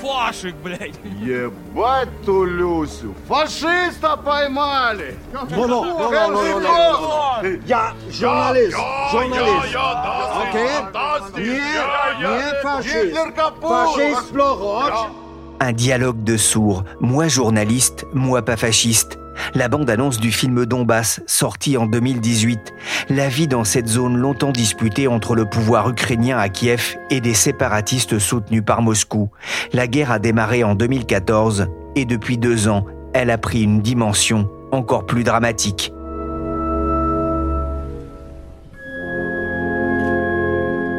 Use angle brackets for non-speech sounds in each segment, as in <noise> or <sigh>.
Фашик, блядь. Ебать ту Люсю! Фашиста поймали! Non, non, non, non, non, non, non. Я журналист, журналист. Окей? Не, не фашист. Гитлер капут! Фашист плохо. Un dialogue de sourds, moi journaliste, moi pas fasciste. La bande-annonce du film Donbass, sorti en 2018. La vie dans cette zone longtemps disputée entre le pouvoir ukrainien à Kiev et des séparatistes soutenus par Moscou. La guerre a démarré en 2014 et depuis deux ans, elle a pris une dimension encore plus dramatique.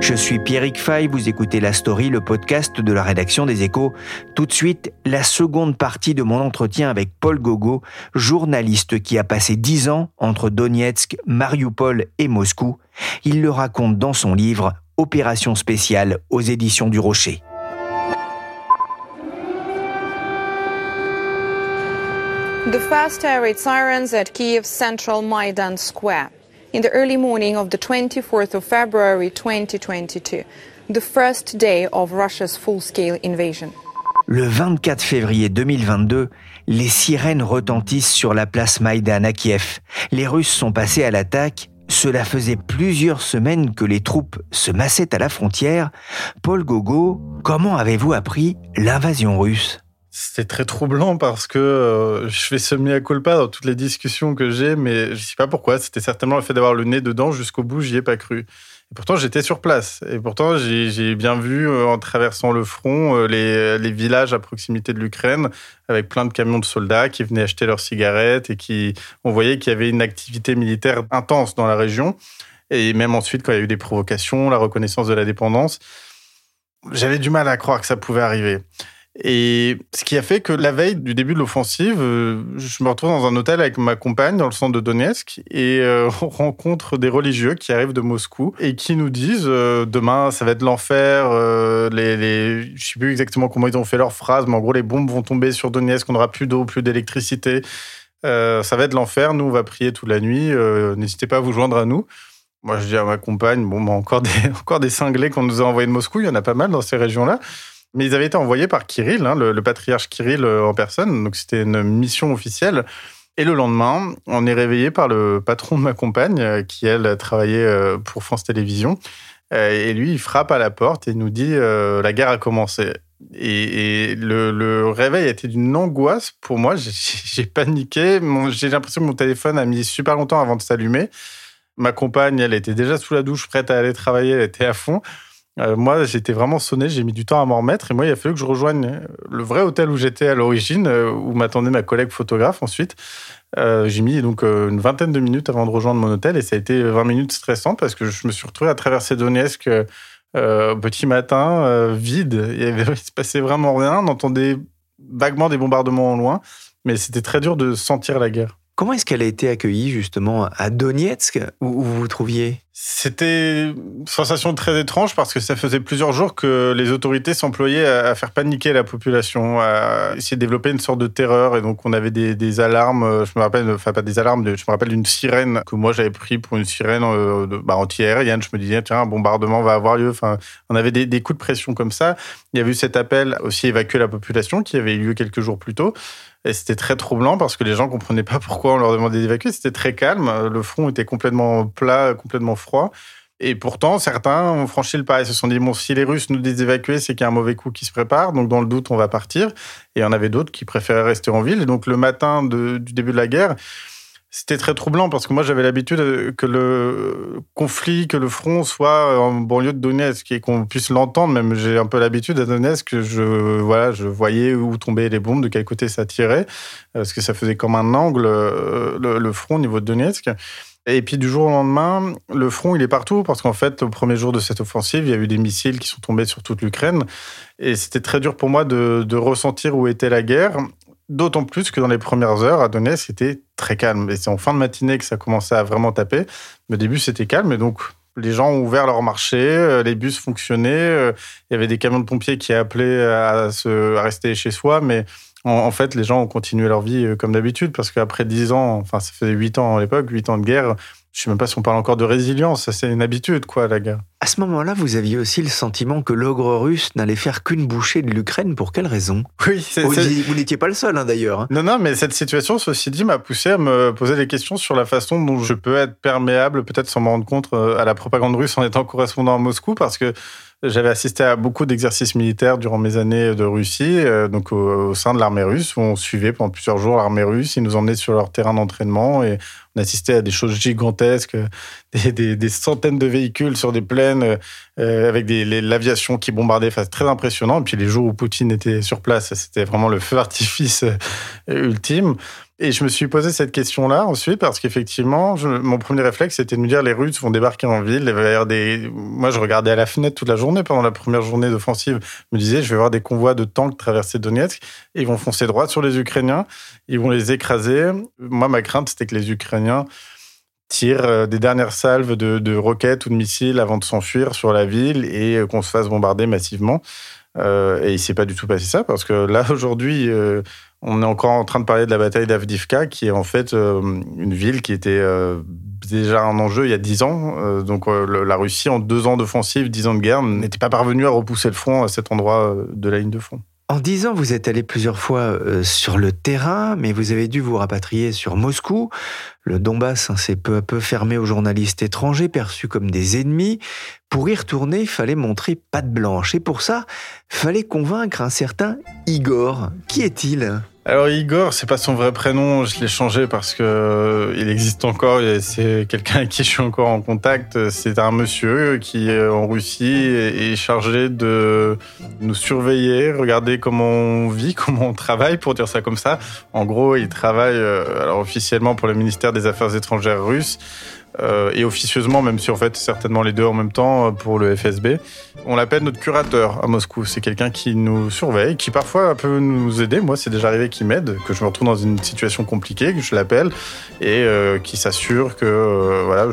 Je suis Pierrick Fay, vous écoutez La Story, le podcast de la rédaction des Échos. Tout de suite, la seconde partie de mon entretien avec Paul Gogo, journaliste qui a passé dix ans entre Donetsk, Mariupol et Moscou. Il le raconte dans son livre Opération spéciale aux éditions du Rocher. The first air raid sirens at Kiev's central Maidan Square in the early morning of the 24th of February 2022, the first day of Russia's full-scale invasion. Le 24 février 2022, les sirènes retentissent sur la place Maïdan à Kiev. Les Russes sont passés à l'attaque. Cela faisait plusieurs semaines que les troupes se massaient à la frontière. Paul Gogo, comment avez-vous appris l'invasion russe? C'était très troublant parce que euh, je fais semi à culpa dans toutes les discussions que j'ai, mais je sais pas pourquoi. C'était certainement le fait d'avoir le nez dedans jusqu'au bout, j'y ai pas cru. Et pourtant, j'étais sur place. Et pourtant, j'ai j'ai bien vu, euh, en traversant le front, euh, les, les villages à proximité de l'Ukraine, avec plein de camions de soldats qui venaient acheter leurs cigarettes et qui, on voyait qu'il y avait une activité militaire intense dans la région. Et même ensuite, quand il y a eu des provocations, la reconnaissance de la dépendance, j'avais du mal à croire que ça pouvait arriver. Et ce qui a fait que la veille du début de l'offensive, euh, je me retrouve dans un hôtel avec ma compagne dans le centre de Donetsk et euh, <laughs> on rencontre des religieux qui arrivent de Moscou et qui nous disent euh, demain ça va être l'enfer. euh, les, les, je sais plus exactement comment ils ont fait leur phrase, mais en gros les bombes vont tomber sur Donetsk, on n'aura plus d'eau, plus d'électricité. Ça va être l'enfer. Nous on va prier toute la nuit. N'hésitez pas à vous joindre à nous. Moi je dis à ma compagne bon bah, encore des <laughs> encore des cinglés qu'on nous a envoyés de Moscou. Il y en a pas mal dans ces régions-là. Mais ils avaient été envoyés par Kirill, hein, le, patriarche Kirill euh, en personne. Donc c'était une mission officielle. Et le lendemain, on est réveillé par le patron de ma compagne, euh, qui elle travaillait euh, pour France Télévisions. Et lui, il frappe à la porte et nous dit la guerre a commencé. Et, le, réveil a été d'une angoisse pour moi. <laughs> J'ai- paniqué. J'ai l'impression que mon téléphone a mis super longtemps avant de s'allumer. Ma compagne, elle était déjà sous la douche, prête à aller travailler. Elle était à fond. Euh, moi, j'étais vraiment sonné, j'ai mis du temps à m'en remettre. Et moi, il a fallu que je rejoigne le vrai hôtel où j'étais à l'origine, euh, où m'attendait ma collègue photographe ensuite. Euh, j'ai mis donc une vingtaine de minutes avant de rejoindre mon hôtel et ça a été 20 minutes stressantes parce que je me suis retrouvé à traverser Donetsk petit matin, vide. Il, avait, <laughs> il se passait vraiment rien. On entendait vaguement des bombardements au loin, mais c'était très dur de sentir la guerre. Comment est-ce qu'elle a été accueillie justement à Donetsk où vous vous trouviez? C'était une sensation très étrange parce que ça faisait plusieurs jours que les autorités s'employaient à faire paniquer la population, à essayer de développer une sorte de terreur. Et donc, on avait des, alarmes, euh, je me rappelle, enfin pas des alarmes, je me rappelle d'une sirène que moi j'avais pris pour une sirène euh, bah, anti-aérienne. Je me disais, tiens, un bombardement va avoir lieu. Enfin, on avait des, des coups de pression comme ça. Il y avait eu cet appel aussi évacuer la population qui avait eu lieu quelques jours plus tôt. Et c'était très troublant parce que les gens comprenaient pas pourquoi on leur demandait d'évacuer. C'était très calme. Le front était complètement plat, complètement froid. Et pourtant, certains ont franchi le pas. Ils se sont dit, bon, si les Russes nous disent d'évacuer, c'est qu'il y a un mauvais coup qui se prépare. Donc, dans le doute, on va partir. Et il y en avait d'autres qui préféraient rester en ville. Et donc, le matin du début de la guerre, c'était très troublant parce que moi, j'avais l'habitude que le conflit, que le front soit en banlieue de Donetsk et qu'on puisse l'entendre. Même, j'ai un peu l'habitude à Donetsk que je, voilà, je voyais où tombaient les bombes, de quel côté ça tirait, parce que ça faisait comme un angle, euh, le, front au niveau de Donetsk. Et puis du jour au lendemain, le front, il est partout parce qu'en fait, au premier jour de cette offensive, il y a eu des missiles qui sont tombés sur toute l'Ukraine. Et c'était très dur pour moi de, ressentir où était la guerre. D'autant plus que dans les premières heures, à Donetsk, c'était très calme. Et c'est en fin de matinée que ça commençait à vraiment taper. Mais au début, c'était calme. Et donc, les gens ont ouvert leur marché, euh, les bus fonctionnaient. Euh, il y avait des camions de pompiers qui appelaient à, se, à rester chez soi. Mais en, fait, les gens ont continué leur vie euh, comme d'habitude parce qu'après 10 ans, enfin, ça faisait 8 ans à l'époque, 8 ans de guerre, je sais même pas si on parle encore de résilience, ça c'est une habitude, quoi, la guerre. À ce moment-là, vous aviez aussi le sentiment que l'ogre russe n'allait faire qu'une bouchée de l'Ukraine. Pour quelle raison? Oui, c'est, vous, n'étiez pas le seul, hein, d'ailleurs. Hein. Non, non, mais cette situation, ceci dit, m'a poussé à me poser des questions sur la façon dont je peux être perméable, peut-être sans me rendre compte, euh, à la propagande russe en étant correspondant à Moscou, parce que j'avais assisté à beaucoup d'exercices militaires durant mes années de Russie, euh, donc au, sein de l'armée russe, où on suivait pendant plusieurs jours l'armée russe. Ils nous emmenaient sur leur terrain d'entraînement et on assistait à des choses gigantesques, <laughs> des, centaines de véhicules sur des plaines euh, avec l'aviation qui bombardait. Enfin, très impressionnant. Et puis les jours où Poutine était sur place, c'était vraiment le feu d'artifice euh, ultime. Et je me suis posé cette question-là ensuite parce qu'effectivement, mon premier réflexe, c'était de me dire les Russes vont débarquer en ville. Moi, je regardais à la fenêtre toute la journée pendant la première journée d'offensive. Je me disais, je vais voir des convois de tanks traverser Donetsk. Et ils vont foncer droit sur les Ukrainiens. Ils vont les écraser. Moi, ma crainte, c'était que les Ukrainiens tirent euh, des dernières salves de, roquettes ou de missiles avant de s'enfuir sur la ville et euh, qu'on se fasse bombarder massivement. Euh, et il s'est pas du tout passé ça parce que là <laughs> aujourd'hui, on est encore en train de parler de la bataille d'Avdivka, qui est en fait euh, une ville qui était euh, déjà un enjeu il y a dix ans. Euh, donc la Russie, en deux ans d'offensive, dix ans de guerre, n'était pas parvenue à repousser le front à cet endroit de la ligne de front. En dix ans, vous êtes allé plusieurs fois sur le terrain, mais vous avez dû vous rapatrier sur Moscou. Le Donbass hein, s'est peu à peu fermé aux journalistes étrangers perçus comme des ennemis. Pour y retourner, il fallait montrer patte blanche. Et pour ça, fallait convaincre un certain Igor. Qui est-il? Alors Igor, c'est pas son vrai prénom, je l'ai changé parce que euh, il existe encore et c'est quelqu'un avec qui je suis encore en contact. C'est un monsieur qui en Russie est chargé de nous surveiller, regarder comment on vit, <laughs> comment on travaille, pour dire ça comme ça. En gros, il travaille euh, alors officiellement pour le ministère des Affaires étrangères russe. Euh, et officieusement, même si en fait certainement les deux en même temps euh, pour le FSB. On l'appelle notre curateur à Moscou. C'est quelqu'un qui nous surveille, qui parfois peut nous aider. Moi, c'est déjà arrivé qu'il m'aide, que je me retrouve dans une situation compliquée, que je l'appelle et euh, qui s'assure que voilà.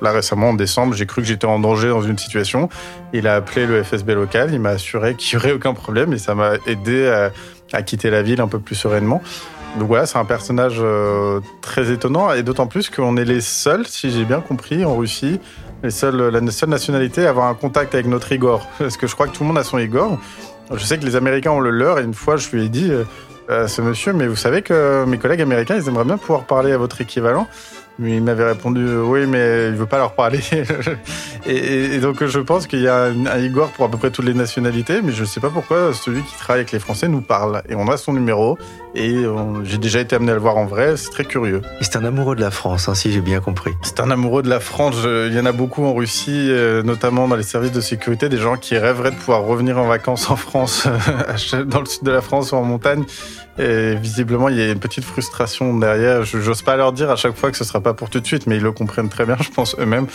Là récemment en décembre, j'ai cru que j'étais en danger dans une situation. Il a appelé le FSB local, il m'a assuré qu'il n'y aurait aucun problème et ça m'a aidé à quitter la ville un peu plus sereinement. Donc voilà, c'est un personnage euh, très étonnant et d'autant plus qu'on est les seuls, si j'ai bien compris, en Russie, les seuls, la seule nationalité à avoir un contact avec notre Igor. <laughs> Parce que je crois que tout le monde a son Igor. Je sais que les Américains ont le leur et une fois je lui ai dit euh, ce monsieur, mais vous savez que mes collègues américains, ils aimeraient bien pouvoir parler à votre équivalent. Mais il m'avait répondu oui, mais il veut pas leur parler. <laughs> et, donc je pense qu'il y a un, Igor pour à peu près toutes les nationalités, mais je ne sais pas pourquoi celui qui travaille avec les Français nous parle. Et on a son numéro et j'ai déjà été amené à le voir en vrai. C'est très curieux. Et c'est un amoureux de la France, hein, si j'ai bien compris. C'est un amoureux de la France. il y en a beaucoup en Russie, euh, notamment dans les services de sécurité, des gens qui rêveraient de pouvoir revenir en vacances en France, <laughs> dans le sud de la France ou en montagne. Et visiblement, il y a une petite frustration derrière. Je n'ose pas leur dire à chaque fois que ce sera pas pour tout de suite, mais ils le comprennent très bien, je pense eux-mêmes.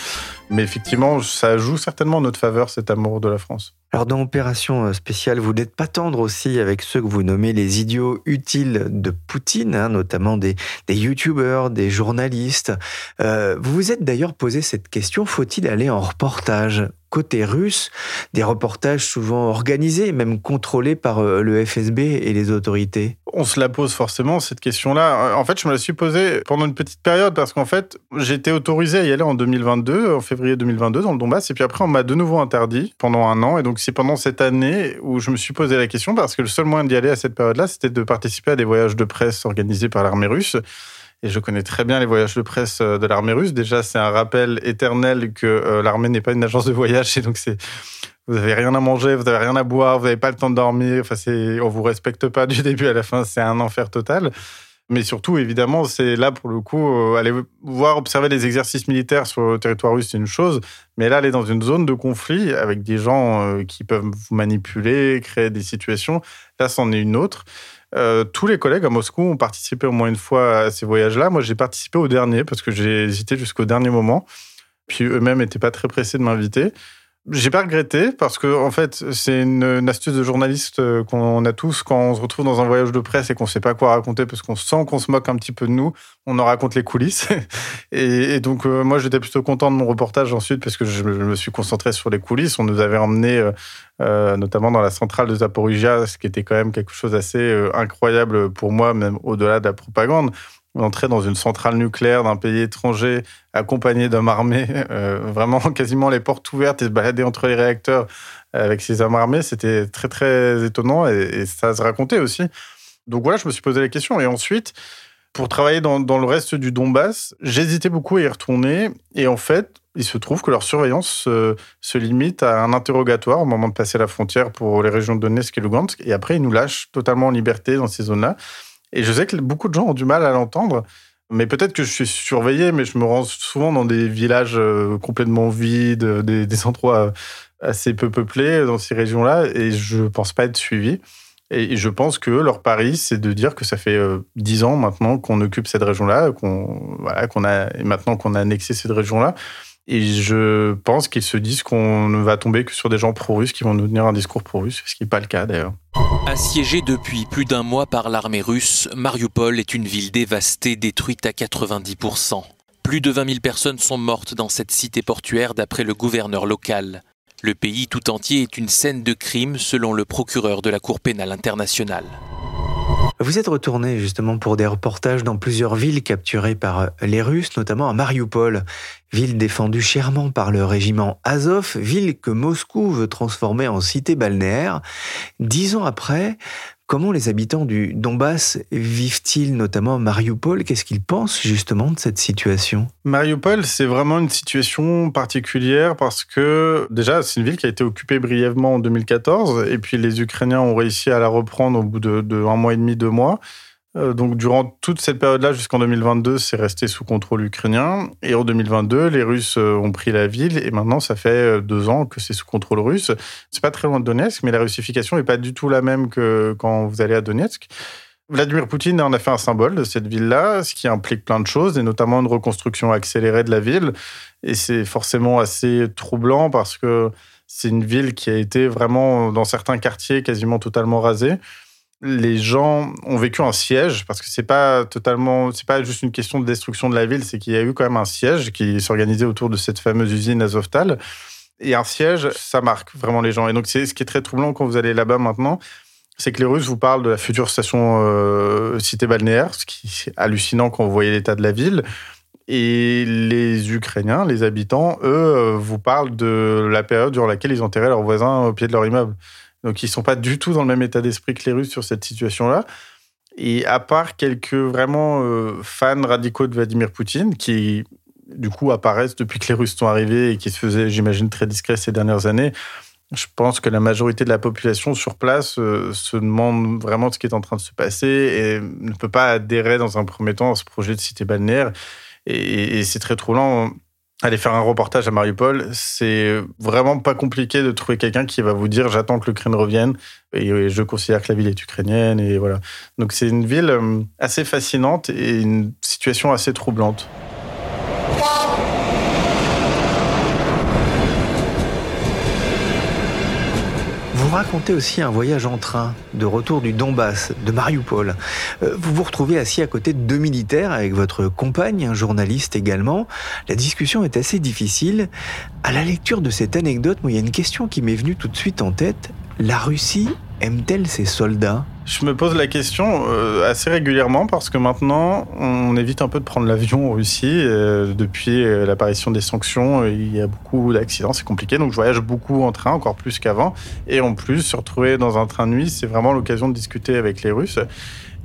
Mais effectivement, ça joue certainement en notre faveur, cet amour de la France. Alors dans Opération euh, spéciale, vous n'êtes pas tendre aussi avec ceux que vous nommez les idiots utiles de Poutine, hein, notamment des, des youtubeurs, des journalistes. Euh, vous vous êtes d'ailleurs posé cette question, faut-il aller en reportage? Côté russe, des reportages souvent organisés, même contrôlés par euh, le FSB et les autorités On se la pose forcément, cette question-là. En fait, je me la suis posée pendant une petite période parce qu'en fait, été autorisé à y aller en 2022, en février 2022, dans le Donbass, et puis après, on m'a de nouveau interdit pendant un an. Et donc, c'est pendant cette année où je me suis posé la question parce que le seul moyen d'y aller à cette période-là, c'était de participer à des voyages de presse organisés par l'armée russe. Et je connais très bien les voyages de presse euh, de l'armée russe. Déjà, c'est un rappel éternel que euh, l'armée n'est pas une agence de voyage. Et donc, c'est vous avez rien à manger, vous avez rien à boire, vous n'avez pas le temps de dormir. Enfin, c'est on vous respecte pas du <laughs> début à la fin. C'est un enfer total. Mais surtout, évidemment, c'est là pour le coup, euh, aller voir, observer les exercices militaires sur le territoire russe, c'est une chose. Mais là, aller dans une zone de conflit avec des gens qui peuvent vous manipuler, créer des situations, là, c'en est une autre. Euh, tous les collègues à Moscou ont participé au moins une fois à ces voyages-là. Moi, j'ai participé au dernier parce que j'ai hésité jusqu'au dernier moment. Puis eux-mêmes n'étaient pas très pressés de m'inviter. J'ai pas regretté parce que en fait c'est une, astuce de journaliste euh, qu'on a tous quand on se retrouve dans un voyage de presse et qu'on sait pas quoi raconter parce qu'on sent qu'on se moque un petit peu de nous, on en raconte les coulisses <laughs> et, donc euh, moi j'étais plutôt content de mon reportage ensuite parce que je, me suis concentré sur les coulisses. On nous avait emmené euh, notamment dans la centrale de Zaporizhia, ce qui était quand même quelque chose d'assez incroyable pour moi même au-delà de la propagande entrait dans une centrale nucléaire d'un pays étranger accompagné d'hommes armés, <laughs> euh, vraiment <laughs> quasiment les portes ouvertes et se balader entre les réacteurs avec ces hommes armés, c'était très très étonnant et, ça se racontait aussi. Donc voilà, je me suis posé la question. Et ensuite, pour travailler dans, le reste du Donbass, j'hésitais beaucoup à y retourner. Et en fait, il se trouve que leur surveillance se limite à un interrogatoire au moment de passer la frontière pour les régions de Donetsk et Lugansk. Et après, ils nous lâchent totalement en liberté dans ces zones-là. Et je sais que beaucoup de gens ont du mal à l'entendre. Mais peut-être que je suis surveillé, mais je me rends souvent dans des villages euh, complètement vides, des, endroits euh, assez peu peuplés dans ces régions-là, et je ne pense pas être suivi. Et je pense que leur pari, c'est de dire que ça fait euh, dix ans maintenant qu'on occupe cette région-là, qu'on voilà, qu'on a et maintenant qu'on a annexé cette région-là, et je pense qu'ils se disent qu'on ne va tomber que sur des gens pro-russes qui vont nous tenir un discours pro-russe, ce qui n'est pas le cas d'ailleurs. Assiégée depuis plus d'un mois par l'armée russe, Mariupol est une ville dévastée, détruite à 90%. Plus de 20 000 personnes sont mortes dans cette cité portuaire d'après le gouverneur local. Le pays tout entier est une scène de crime selon le procureur de la Cour pénale internationale. Vous êtes retourné justement pour des reportages dans plusieurs villes capturées par euh, les Russes, notamment à Mariupol, ville défendue chèrement par le régiment Azov, ville que Moscou veut transformer en cité balnéaire. Dix ans après, Comment les habitants du Donbass vivent-ils, notamment Mariupol? Qu'est-ce qu'ils pensent justement de cette situation? Mariupol, c'est vraiment une situation particulière parce que déjà, c'est une ville qui a été occupée brièvement en 2014 et puis les Ukrainiens ont réussi à la reprendre au bout de, de un mois et demi, deux mois. Euh, donc, durant toute cette période-là, jusqu'en 2022, c'est resté sous contrôle ukrainien. Et en 2022, les Russes euh, ont pris la ville. Et maintenant, ça fait euh, deux ans que c'est sous contrôle russe. C'est pas très loin de Donetsk, mais la russification n'est pas du tout la même que quand vous allez à Donetsk. Vladimir Poutine en a fait un symbole de cette ville-là, ce qui implique plein de choses, et notamment une reconstruction accélérée de la ville. Et c'est forcément assez troublant parce que c'est une ville qui a été vraiment, dans certains quartiers, quasiment totalement rasée les gens ont vécu un siège parce que c'est pas totalement, c'est pas juste une question de destruction de la ville, c'est qu'il y a eu quand même un siège qui s'organisait autour de cette fameuse usine Azovtal. Et un siège, ça marque vraiment les gens. Et donc, c'est ce qui est très troublant quand vous allez là-bas maintenant, c'est que les Russes vous parlent de la future station euh, cité balnéaire, ce qui est hallucinant quand vous voyez l'état de la ville. Et les Ukrainiens, les habitants, eux, vous parlent de la période durant laquelle ils enterraient leurs voisins au pied de leur immeuble. Donc, ils sont pas du tout dans le même état d'esprit que les Russes sur cette situation-là. Et à part quelques vraiment euh, fans radicaux de Vladimir Poutine, qui du coup apparaissent depuis que les Russes sont arrivés et qui se faisaient, j'imagine, très discrets ces dernières années, je pense que la majorité de la population sur place euh, se demande vraiment ce qui est en train de se passer et ne peut pas adhérer dans un premier temps à ce projet de cité balnéaire. Et, c'est très troublant aller faire un reportage à Mariupol, c'est vraiment pas compliqué de trouver quelqu'un qui va vous dire j'attends que l'Ukraine revienne et je considère que la ville est ukrainienne et voilà. Donc c'est une ville euh, assez fascinante et une situation assez troublante. Vous racontez aussi un voyage en train de retour du Donbass, de Mariupol. Euh, vous vous retrouvez assis à côté de deux militaires avec votre compagne, un journaliste également. La discussion est assez difficile. À la lecture de cette anecdote, il y a une question qui m'est venue tout de suite en tête. La Russie aime-t-elle ses soldats? Je me pose la question euh, assez régulièrement parce que maintenant, on évite un peu de prendre l'avion en Russie. Euh, depuis euh, l'apparition des sanctions, il y a beaucoup d'accidents, c'est compliqué. Donc je voyage beaucoup en train, encore plus qu'avant. Et en plus, se retrouver dans un train de nuit, c'est vraiment l'occasion de discuter avec les Russes.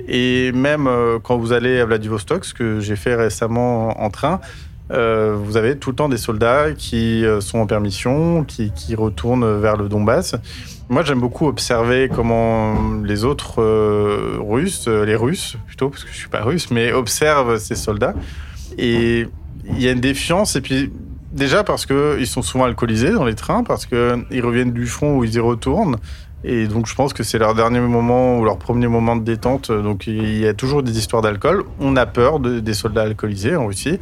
Et même quand vous allez à Vladivostok, ce que j'ai fait récemment en train, vous avez tout le temps des soldats qui sont en permission, qui, qui retournent vers le Donbass. Moi, j'aime beaucoup observer comment les autres euh, Russes, euh, les Russes plutôt, parce que je suis pas russe, mais observent ces soldats. Et il y a une défiance. Et puis, déjà parce qu'ils sont souvent alcoolisés dans les trains, parce qu'ils reviennent du front ou ils y retournent. Et donc, je pense que c'est leur dernier moment ou leur premier moment de détente. Donc, il y a toujours des histoires d'alcool. On a peur des soldats alcoolisés en Russie.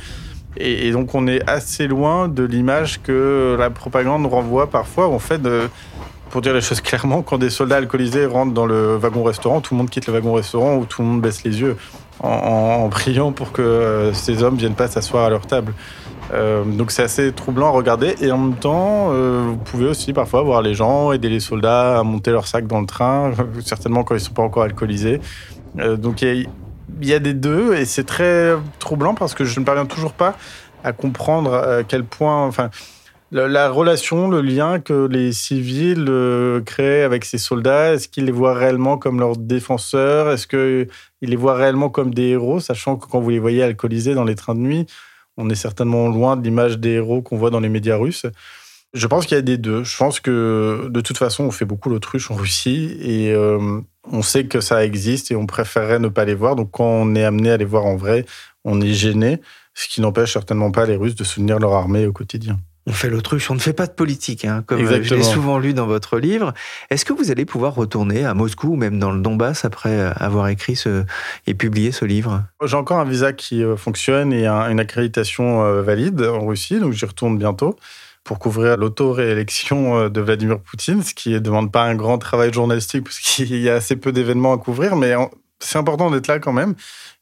Et, donc, on est assez loin de l'image que la propagande renvoie parfois. En fait, pour dire les choses clairement, quand des soldats alcoolisés rentrent dans le wagon-restaurant, tout le monde quitte le wagon-restaurant ou tout le monde baisse les yeux en, priant pour que euh, ces hommes viennent pas s'asseoir à leur table. Euh, donc c'est assez troublant à regarder et en même temps, euh, vous pouvez aussi parfois voir les gens aider les soldats à monter leur sac dans le train, <laughs> certainement quand ils sont pas encore alcoolisés. donc il y, a des deux et c'est très troublant parce que je ne parviens toujours pas à comprendre à quel point, la, relation, le lien que les civils euh, créent avec ces soldats, est-ce qu'ils les voient réellement comme leurs défenseurs? Est-ce qu'ils les voient réellement comme des héros, sachant que quand vous les voyez alcoolisés dans les trains de nuit, on est certainement loin de l'image des héros qu'on voit dans les médias russes. Je pense qu'il y a des deux. Je pense que de toute façon, on fait beaucoup l'autruche en Russie et euh, on sait que ça existe et on préférerait ne pas les voir. Donc quand on est amené à les voir en vrai, on est gêné, ce qui n'empêche certainement pas les Russes de soutenir leur armée au quotidien on fait l'autruche, on ne fait pas de politique, hein, comme euh, je l'ai souvent lu dans votre livre. Est-ce que vous allez pouvoir retourner à Moscou ou même dans le Donbass après euh, avoir écrit ce, et publié ce livre? J'ai encore un visa qui euh, fonctionne et une accréditation valide en Russie, donc j'y retourne bientôt pour couvrir l'auto-réélection de Vladimir Poutine, ce qui ne demande pas un grand travail journalistique parce <laughs> qu'il y a assez peu d'événements à couvrir, mais c'est important d'être là quand même,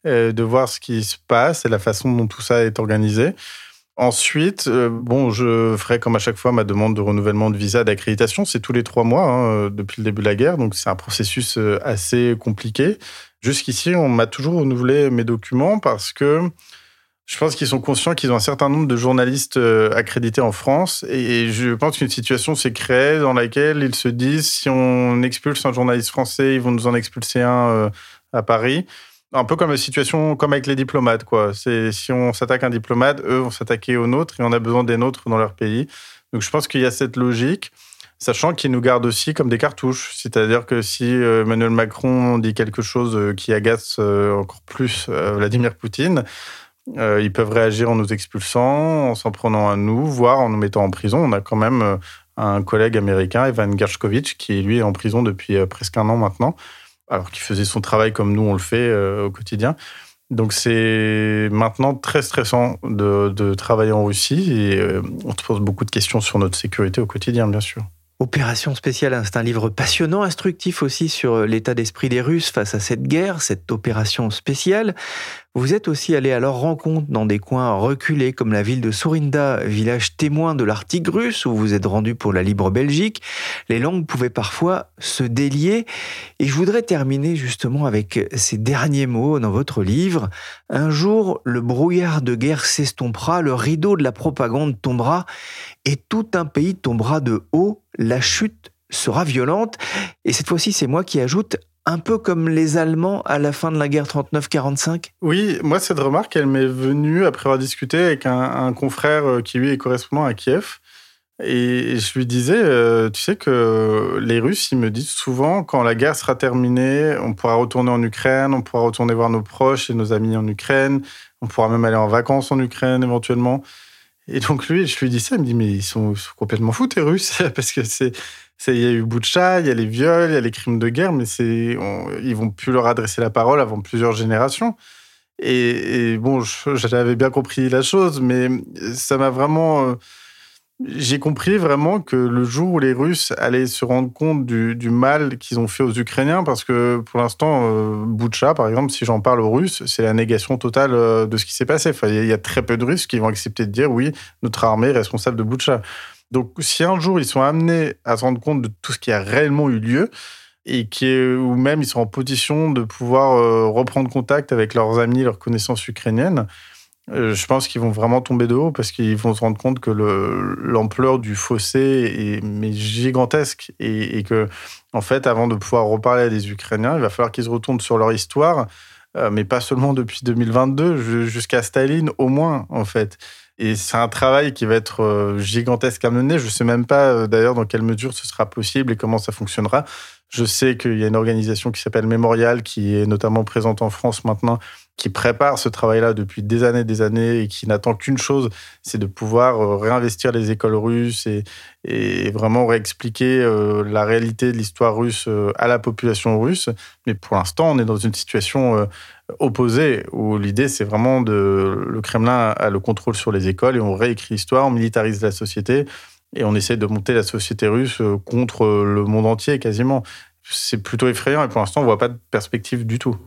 de voir ce qui se passe et la façon dont tout ça est organisé. Ensuite, euh, bon, je ferai comme à chaque fois ma demande de renouvellement de visa d'accréditation. C'est tous les trois mois hein, euh, depuis le début de la guerre, donc c'est un processus euh, assez compliqué. Jusqu'ici, on m'a toujours renouvelé mes documents parce que je pense qu'ils sont conscients qu'ils ont un certain nombre de journalistes accrédités en France et je pense qu'une situation s'est créée dans laquelle ils se disent si on expulse un journaliste français, ils vont nous en expulser un à Paris un peu comme la situation comme avec les diplomates quoi. C'est si on s'attaque à un diplomate, eux vont s'attaquer aux nôtres et on a besoin des nôtres dans leur pays. Donc je pense qu'il y a cette logique, sachant qu'ils nous gardent aussi comme des cartouches. C'est-à-dire que si euh, Emmanuel Macron dit quelque chose euh, qui agace euh, encore plus Vladimir Poutine, ils peuvent réagir en nous expulsant, en s'en prenant à nous, voire en nous mettant en prison. On a quand même un collègue américain, Evan Gershkovich, qui lui est en prison depuis presque un an maintenant alors qu'il faisait son travail comme nous on le fait euh, au quotidien. Donc c'est maintenant très stressant de, travailler en Russie et euh, on se pose beaucoup de questions sur notre sécurité au quotidien, bien sûr. Opération spéciale, hein, c'est un livre passionnant, instructif aussi sur l'état d'esprit des Russes face à cette guerre, cette opération spéciale. Vous êtes aussi allé à leur rencontre dans des coins reculés comme la ville de Sorinda, village témoin de l'Arctique russe où vous êtes rendu pour la libre Belgique. Les langues pouvaient parfois se délier et je voudrais terminer justement avec ces derniers mots dans votre livre. Un jour, le brouillard de guerre s'estompera, le rideau de la propagande tombera et tout un pays tombera de haut la chute sera violente. Et cette fois-ci, c'est moi qui ajoute un peu comme les Allemands à la fin de la guerre 39-45 Oui, moi, cette remarque, elle m'est venue après avoir discuté avec un, confrère euh, qui, lui, est correspondant à Kiev. Et je lui disais, euh, tu sais que les Russes, ils me disent souvent, quand la guerre sera terminée, on pourra retourner en Ukraine, on pourra retourner voir nos proches et nos amis en Ukraine, on pourra même aller en vacances en Ukraine éventuellement. Et donc lui, je lui dis ça, il me dit mais ils sont, complètement fous tes Russes <laughs> parce que c'est il y a eu Boucha, il y a les viols, il y a les crimes de guerre, mais c'est ils vont plus leur adresser la parole avant plusieurs générations. Et, bon, j'avais bien compris la chose, mais ça m'a vraiment euh, j'ai compris vraiment que le jour où les Russes allaient se rendre compte du, mal qu'ils ont fait aux Ukrainiens, parce que pour l'instant, euh, Boucha, par exemple, si j'en parle aux Russes, c'est la négation totale euh, de ce qui s'est passé. Il y a très peu de Russes qui vont accepter de dire oui, notre armée est responsable de Boucha. Donc, si un jour ils sont amenés à se rendre compte de tout ce qui a réellement eu lieu, et qui ou même ils sont en position de pouvoir euh, reprendre contact avec leurs amis, leurs connaissances ukrainiennes, euh, je pense qu'ils vont vraiment tomber de haut parce qu'ils vont se rendre compte que l'ampleur du fossé est gigantesque et, que, en fait, avant de pouvoir reparler à des Ukrainiens, il va falloir qu'ils se retournent sur leur histoire, euh, mais pas seulement depuis 2022, jusqu'à Staline au moins, en fait. Et c'est un travail qui va être euh, gigantesque à mener. Je ne sais même pas euh, d'ailleurs dans quelle mesure ce sera possible et comment ça fonctionnera. Je sais qu'il y a une organisation qui s'appelle Mémorial, qui est notamment présente en France maintenant, qui prépare ce travail-là depuis des années, des années, et qui n'attend qu'une chose, c'est de pouvoir euh, réinvestir les écoles russes et, et vraiment réexpliquer la réalité de l'histoire russe à la population russe. Mais pour l'instant, on est dans une situation opposée, où l'idée, c'est vraiment de... Le Kremlin a le contrôle sur les écoles, et on réécrit l'histoire, on militarise la société, et on essaie de monter la société russe contre le monde entier quasiment. C'est plutôt effrayant, et pour l'instant, on voit pas de perspective du tout.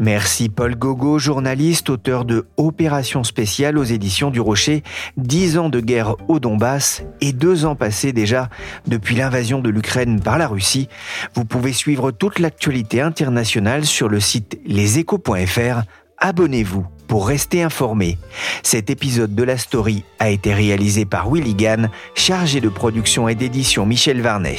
Merci Paul Gogo, journaliste, auteur de Opération spéciale aux éditions du Rocher, Dix ans de guerre au Donbass et deux ans passés déjà depuis l'invasion de l'Ukraine par la Russie. Vous pouvez suivre toute l'actualité internationale sur le site leséchos.fr. Abonnez-vous pour rester informé. Cet épisode de la story a été réalisé par Willy Gann, chargé de production et d'édition Michel Varnet.